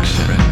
Resurrection.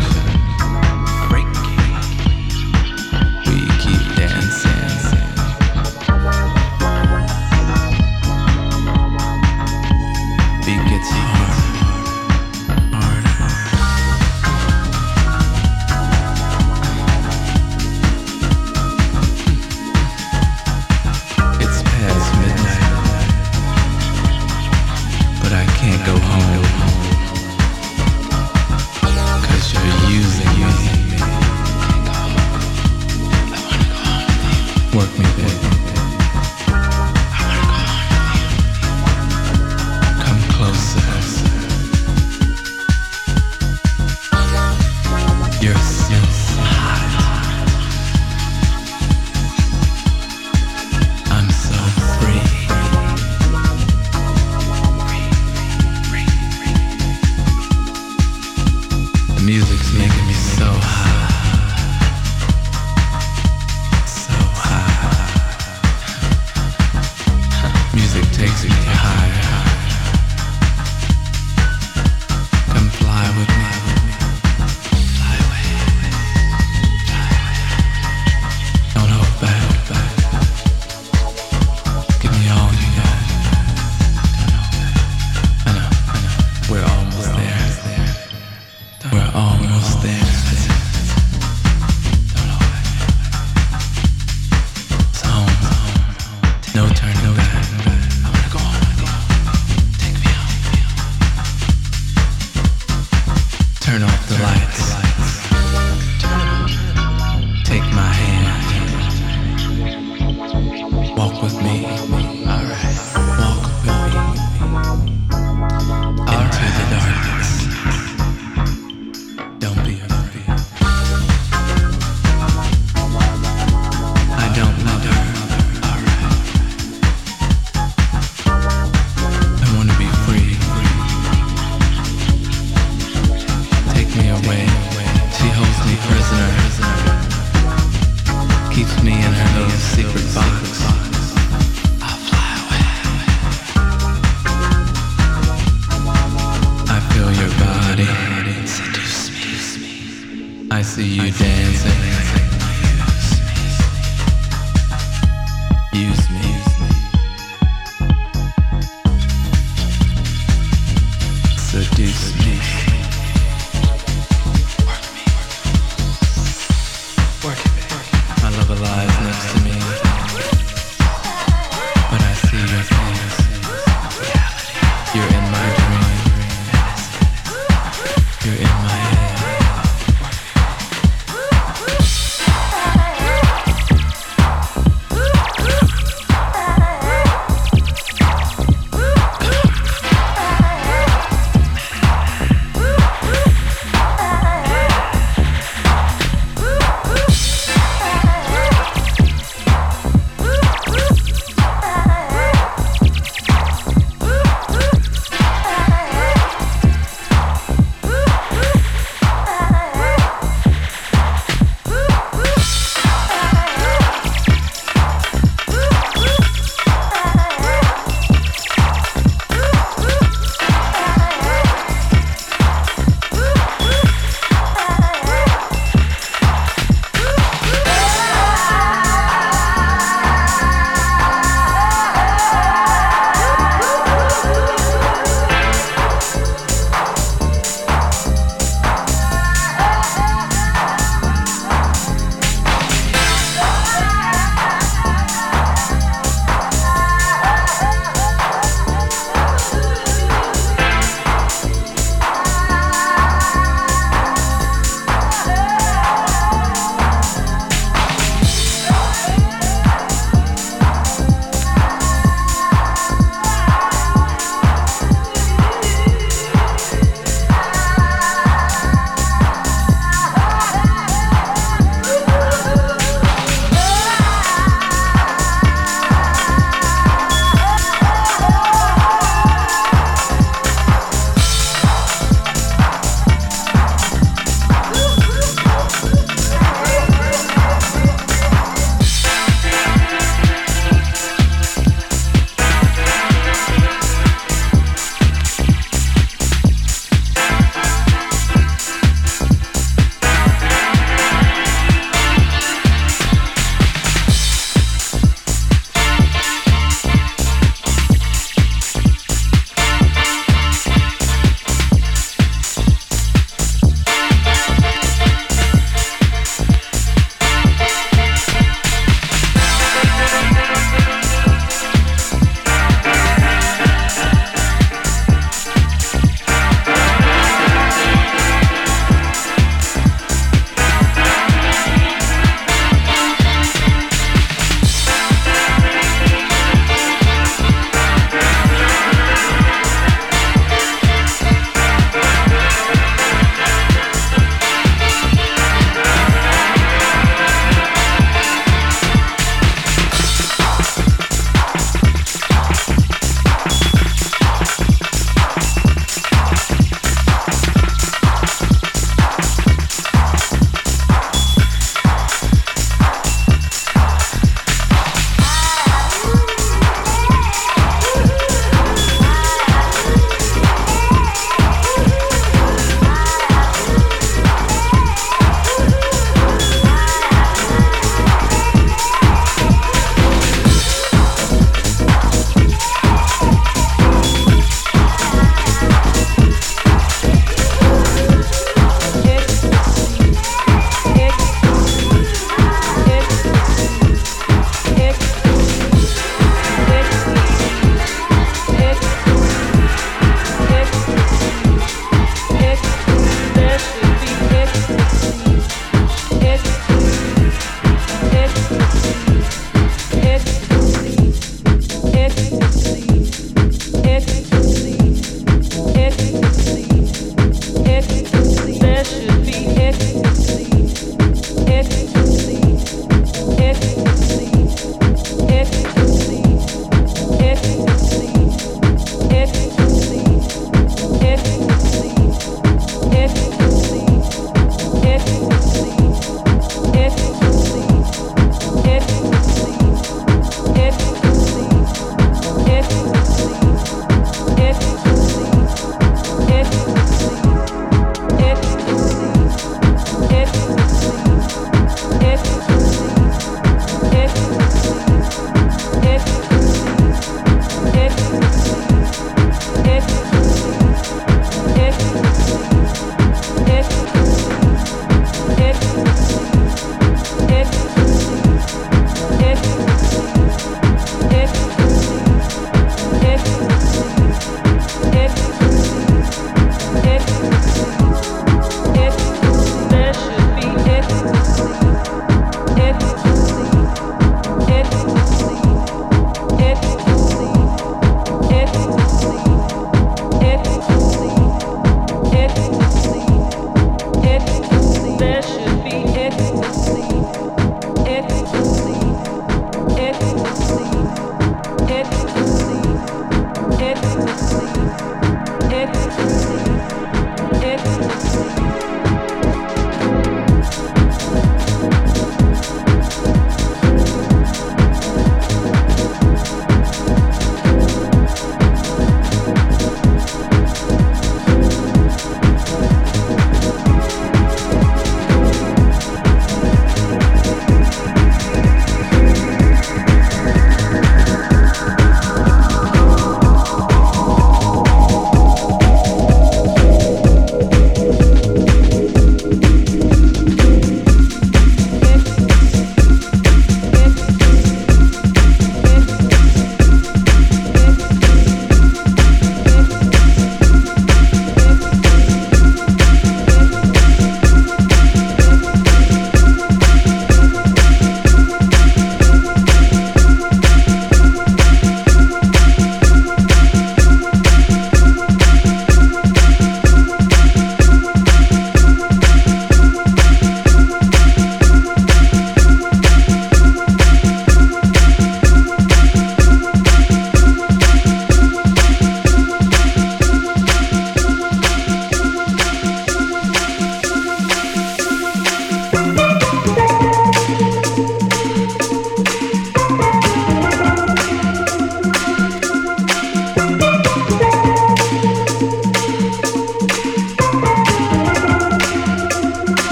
the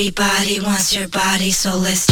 Everybody wants your body, so let's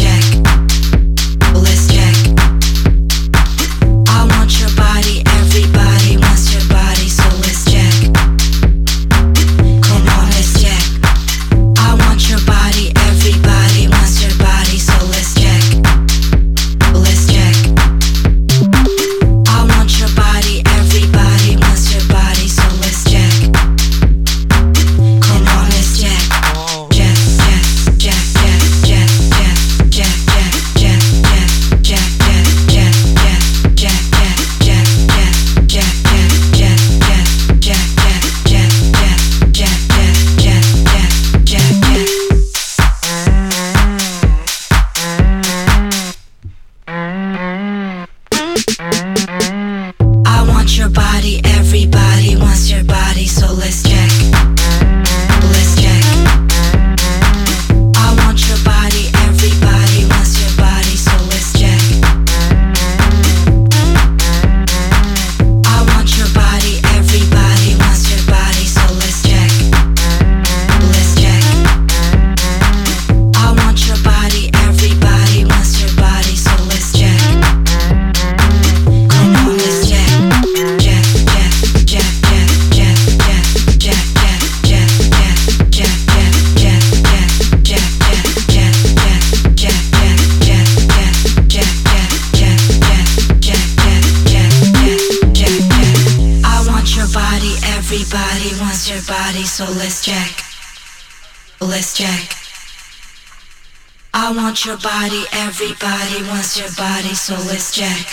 want your body, everybody wants your body, so let's check.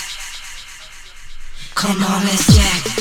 Come on, let's check.